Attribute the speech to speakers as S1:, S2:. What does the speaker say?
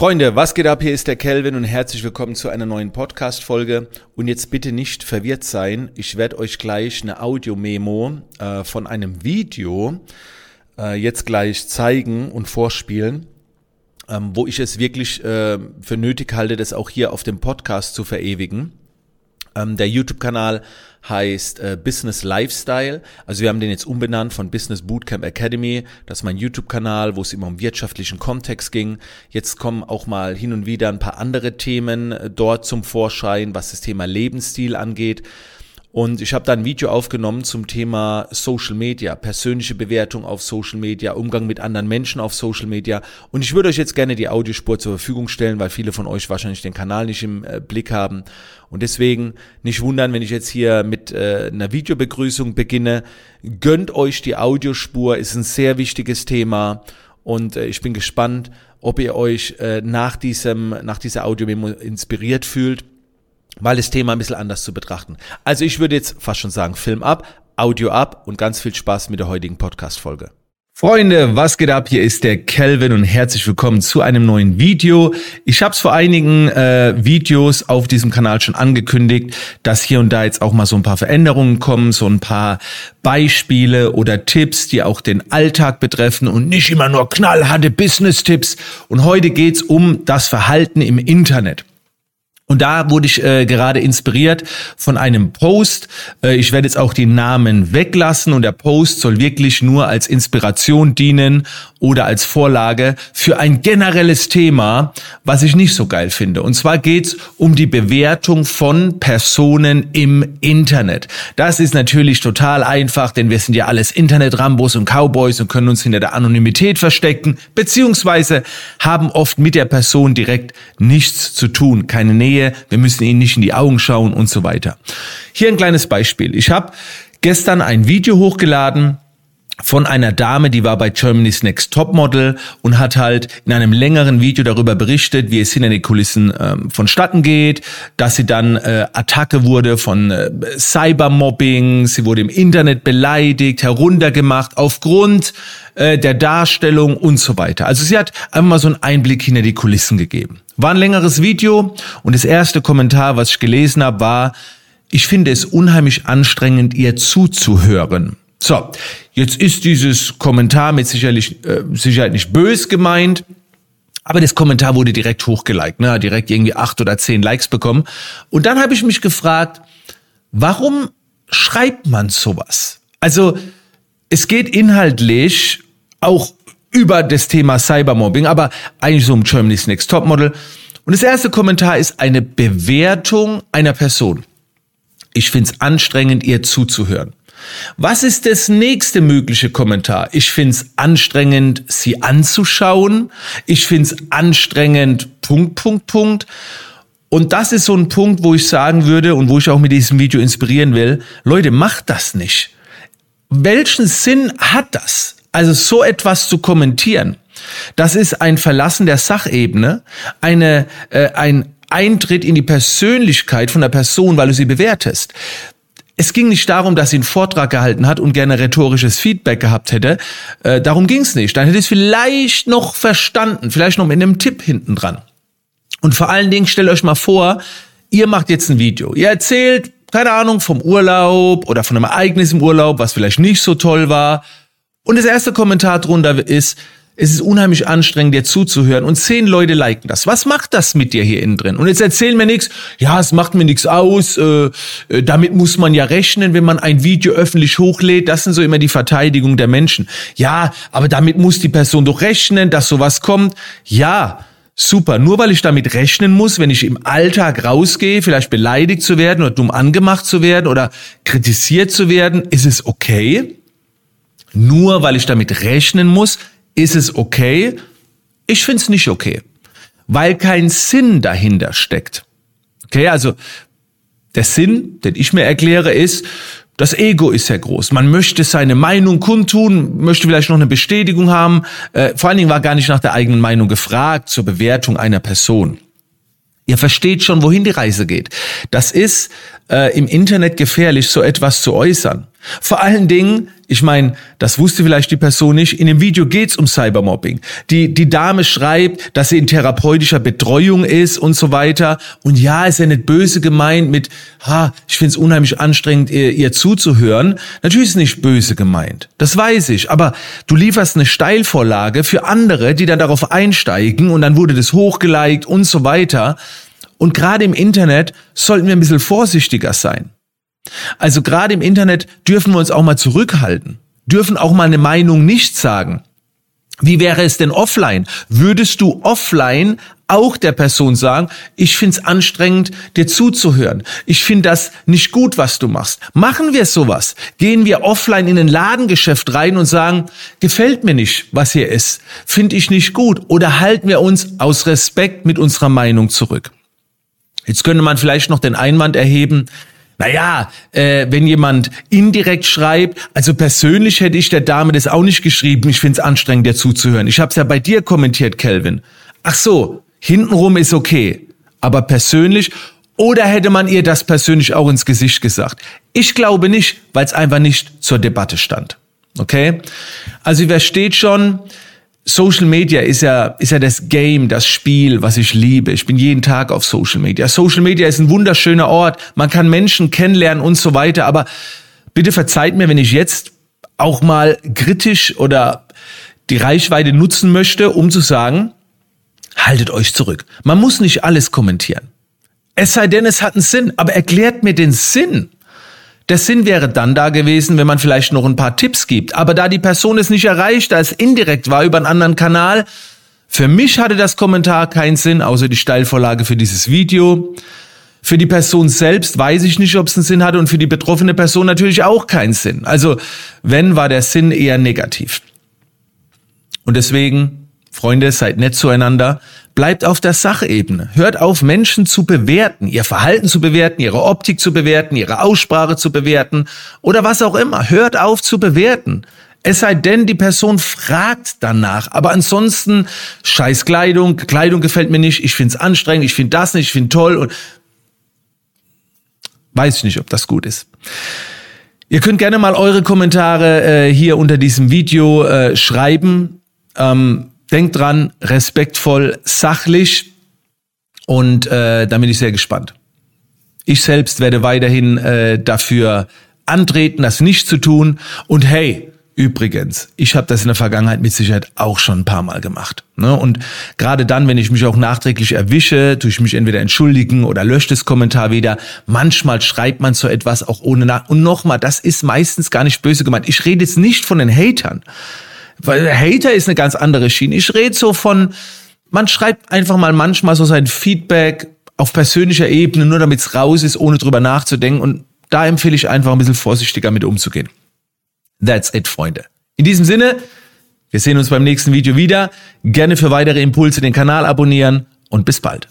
S1: Freunde, was geht ab? Hier ist der Kelvin und herzlich willkommen zu einer neuen Podcast-Folge. Und jetzt bitte nicht verwirrt sein. Ich werde euch gleich eine Audio-Memo äh, von einem Video äh, jetzt gleich zeigen und vorspielen, ähm, wo ich es wirklich äh, für nötig halte, das auch hier auf dem Podcast zu verewigen. Ähm, der YouTube-Kanal heißt äh, Business Lifestyle. Also wir haben den jetzt umbenannt von Business Bootcamp Academy. Das ist mein YouTube-Kanal, wo es immer um wirtschaftlichen Kontext ging. Jetzt kommen auch mal hin und wieder ein paar andere Themen äh, dort zum Vorschein, was das Thema Lebensstil angeht. Und ich habe da ein Video aufgenommen zum Thema Social Media, persönliche Bewertung auf Social Media, Umgang mit anderen Menschen auf Social Media. Und ich würde euch jetzt gerne die Audiospur zur Verfügung stellen, weil viele von euch wahrscheinlich den Kanal nicht im äh, Blick haben. Und deswegen nicht wundern, wenn ich jetzt hier mit äh, einer Videobegrüßung beginne. Gönnt euch die Audiospur, ist ein sehr wichtiges Thema. Und äh, ich bin gespannt, ob ihr euch äh, nach diesem, nach dieser Audio-Memo inspiriert fühlt mal das Thema ein bisschen anders zu betrachten. Also ich würde jetzt fast schon sagen, Film ab, Audio ab und ganz viel Spaß mit der heutigen Podcast-Folge. Freunde, was geht ab? Hier ist der Kelvin und herzlich willkommen zu einem neuen Video. Ich habe es vor einigen äh, Videos auf diesem Kanal schon angekündigt, dass hier und da jetzt auch mal so ein paar Veränderungen kommen, so ein paar Beispiele oder Tipps, die auch den Alltag betreffen und nicht immer nur knallharte Business-Tipps. Und heute geht's um das Verhalten im Internet. Und da wurde ich äh, gerade inspiriert von einem Post. Äh, ich werde jetzt auch die Namen weglassen und der Post soll wirklich nur als Inspiration dienen oder als Vorlage für ein generelles Thema, was ich nicht so geil finde. Und zwar geht's um die Bewertung von Personen im Internet. Das ist natürlich total einfach, denn wir sind ja alles Internet-Rambos und Cowboys und können uns hinter der Anonymität verstecken, beziehungsweise haben oft mit der Person direkt nichts zu tun, keine Nähe Nähe, wir müssen ihnen nicht in die Augen schauen und so weiter. Hier ein kleines Beispiel. Ich habe gestern ein Video hochgeladen, von einer Dame, die war bei Germany's Next Topmodel und hat halt in einem längeren Video darüber berichtet, wie es hinter den Kulissen ähm, vonstatten geht, dass sie dann äh, Attacke wurde von äh, Cybermobbing, sie wurde im Internet beleidigt, heruntergemacht aufgrund äh, der Darstellung und so weiter. Also sie hat einmal so einen Einblick hinter die Kulissen gegeben. War ein längeres Video und das erste Kommentar, was ich gelesen habe, war, ich finde es unheimlich anstrengend, ihr zuzuhören. So, jetzt ist dieses Kommentar mit sicherlich, äh, Sicherheit nicht bös gemeint, aber das Kommentar wurde direkt hochgeliked, ne, direkt irgendwie acht oder zehn Likes bekommen. Und dann habe ich mich gefragt, warum schreibt man sowas? Also, es geht inhaltlich auch über das Thema Cybermobbing, aber eigentlich so um Germany's Next Topmodel. Und das erste Kommentar ist eine Bewertung einer Person. Ich find's anstrengend, ihr zuzuhören. Was ist das nächste mögliche Kommentar? Ich find's anstrengend, sie anzuschauen. Ich find's anstrengend, Punkt, Punkt, Punkt. Und das ist so ein Punkt, wo ich sagen würde und wo ich auch mit diesem Video inspirieren will, Leute, macht das nicht. Welchen Sinn hat das? Also so etwas zu kommentieren, das ist ein Verlassen der Sachebene, eine, äh, ein Eintritt in die Persönlichkeit von der Person, weil du sie bewertest. Es ging nicht darum, dass sie einen Vortrag gehalten hat und gerne rhetorisches Feedback gehabt hätte. Äh, darum ging es nicht. Dann hätte ich es vielleicht noch verstanden, vielleicht noch mit einem Tipp hinten dran. Und vor allen Dingen stellt euch mal vor, ihr macht jetzt ein Video. Ihr erzählt, keine Ahnung, vom Urlaub oder von einem Ereignis im Urlaub, was vielleicht nicht so toll war und das erste Kommentar drunter ist, es ist unheimlich anstrengend, dir zuzuhören und zehn Leute liken das. Was macht das mit dir hier innen drin? Und jetzt erzählen mir nichts, ja, es macht mir nichts aus, äh, äh, damit muss man ja rechnen, wenn man ein Video öffentlich hochlädt. Das sind so immer die Verteidigung der Menschen. Ja, aber damit muss die Person doch rechnen, dass sowas kommt. Ja, super. Nur weil ich damit rechnen muss, wenn ich im Alltag rausgehe, vielleicht beleidigt zu werden oder dumm angemacht zu werden oder kritisiert zu werden, ist es okay nur weil ich damit rechnen muss, ist es okay. Ich finde es nicht okay, weil kein Sinn dahinter steckt. Okay, also der Sinn, den ich mir erkläre, ist, das Ego ist sehr groß. Man möchte seine Meinung kundtun, möchte vielleicht noch eine Bestätigung haben. Äh, vor allen Dingen war gar nicht nach der eigenen Meinung gefragt zur Bewertung einer Person. Ihr versteht schon, wohin die Reise geht. Das ist äh, im Internet gefährlich, so etwas zu äußern. Vor allen Dingen, ich meine, das wusste vielleicht die Person nicht, in dem Video geht's um Cybermobbing. Die, die Dame schreibt, dass sie in therapeutischer Betreuung ist und so weiter. Und ja, ist ja nicht böse gemeint mit, ha, ich find's unheimlich anstrengend, ihr, ihr zuzuhören. Natürlich ist nicht böse gemeint, das weiß ich. Aber du lieferst eine Steilvorlage für andere, die dann darauf einsteigen und dann wurde das hochgeliked und so weiter. Und gerade im Internet sollten wir ein bisschen vorsichtiger sein. Also gerade im Internet dürfen wir uns auch mal zurückhalten, dürfen auch mal eine Meinung nicht sagen. Wie wäre es denn offline? Würdest du offline auch der Person sagen, ich find's anstrengend, dir zuzuhören. Ich find das nicht gut, was du machst. Machen wir sowas? Gehen wir offline in ein Ladengeschäft rein und sagen, gefällt mir nicht, was hier ist, find ich nicht gut? Oder halten wir uns aus Respekt mit unserer Meinung zurück? Jetzt könnte man vielleicht noch den Einwand erheben, naja, äh, wenn jemand indirekt schreibt, also persönlich hätte ich der Dame das auch nicht geschrieben, ich find's anstrengend, dir zuzuhören. Ich habe es ja bei dir kommentiert, Kelvin. Ach so, hintenrum ist okay, aber persönlich oder hätte man ihr das persönlich auch ins Gesicht gesagt? Ich glaube nicht, weil es einfach nicht zur Debatte stand. Okay? Also wer steht schon, Social Media ist ja, ist ja das Game, das Spiel, was ich liebe. Ich bin jeden Tag auf Social Media. Social Media ist ein wunderschöner Ort. Man kann Menschen kennenlernen und so weiter. Aber bitte verzeiht mir, wenn ich jetzt auch mal kritisch oder die Reichweite nutzen möchte, um zu sagen, haltet euch zurück. Man muss nicht alles kommentieren. Es sei denn, es hat einen Sinn. Aber erklärt mir den Sinn. Der Sinn wäre dann da gewesen, wenn man vielleicht noch ein paar Tipps gibt. Aber da die Person es nicht erreicht, da es indirekt war über einen anderen Kanal, für mich hatte das Kommentar keinen Sinn, außer die Steilvorlage für dieses Video. Für die Person selbst weiß ich nicht, ob es einen Sinn hatte und für die betroffene Person natürlich auch keinen Sinn. Also wenn, war der Sinn eher negativ. Und deswegen, Freunde, seid nett zueinander. Bleibt auf der Sachebene. Hört auf, Menschen zu bewerten, ihr Verhalten zu bewerten, ihre Optik zu bewerten, ihre Aussprache zu bewerten oder was auch immer. Hört auf zu bewerten. Es sei denn, die Person fragt danach. Aber ansonsten, scheiß Kleidung, Kleidung gefällt mir nicht, ich find's anstrengend, ich find das nicht, ich find toll und weiß ich nicht, ob das gut ist. Ihr könnt gerne mal eure Kommentare äh, hier unter diesem Video äh, schreiben. Ähm, Denkt dran, respektvoll, sachlich und äh, da bin ich sehr gespannt. Ich selbst werde weiterhin äh, dafür antreten, das nicht zu tun. Und hey, übrigens, ich habe das in der Vergangenheit mit Sicherheit auch schon ein paar Mal gemacht. Ne? Und gerade dann, wenn ich mich auch nachträglich erwische, tue ich mich entweder entschuldigen oder lösche das Kommentar wieder. Manchmal schreibt man so etwas auch ohne nach. Und nochmal, das ist meistens gar nicht böse gemeint. Ich rede jetzt nicht von den Hatern. Weil Hater ist eine ganz andere Schiene. Ich rede so von, man schreibt einfach mal manchmal so sein Feedback auf persönlicher Ebene, nur damit es raus ist, ohne drüber nachzudenken. Und da empfehle ich einfach ein bisschen vorsichtiger mit umzugehen. That's it, Freunde. In diesem Sinne, wir sehen uns beim nächsten Video wieder. Gerne für weitere Impulse den Kanal abonnieren und bis bald.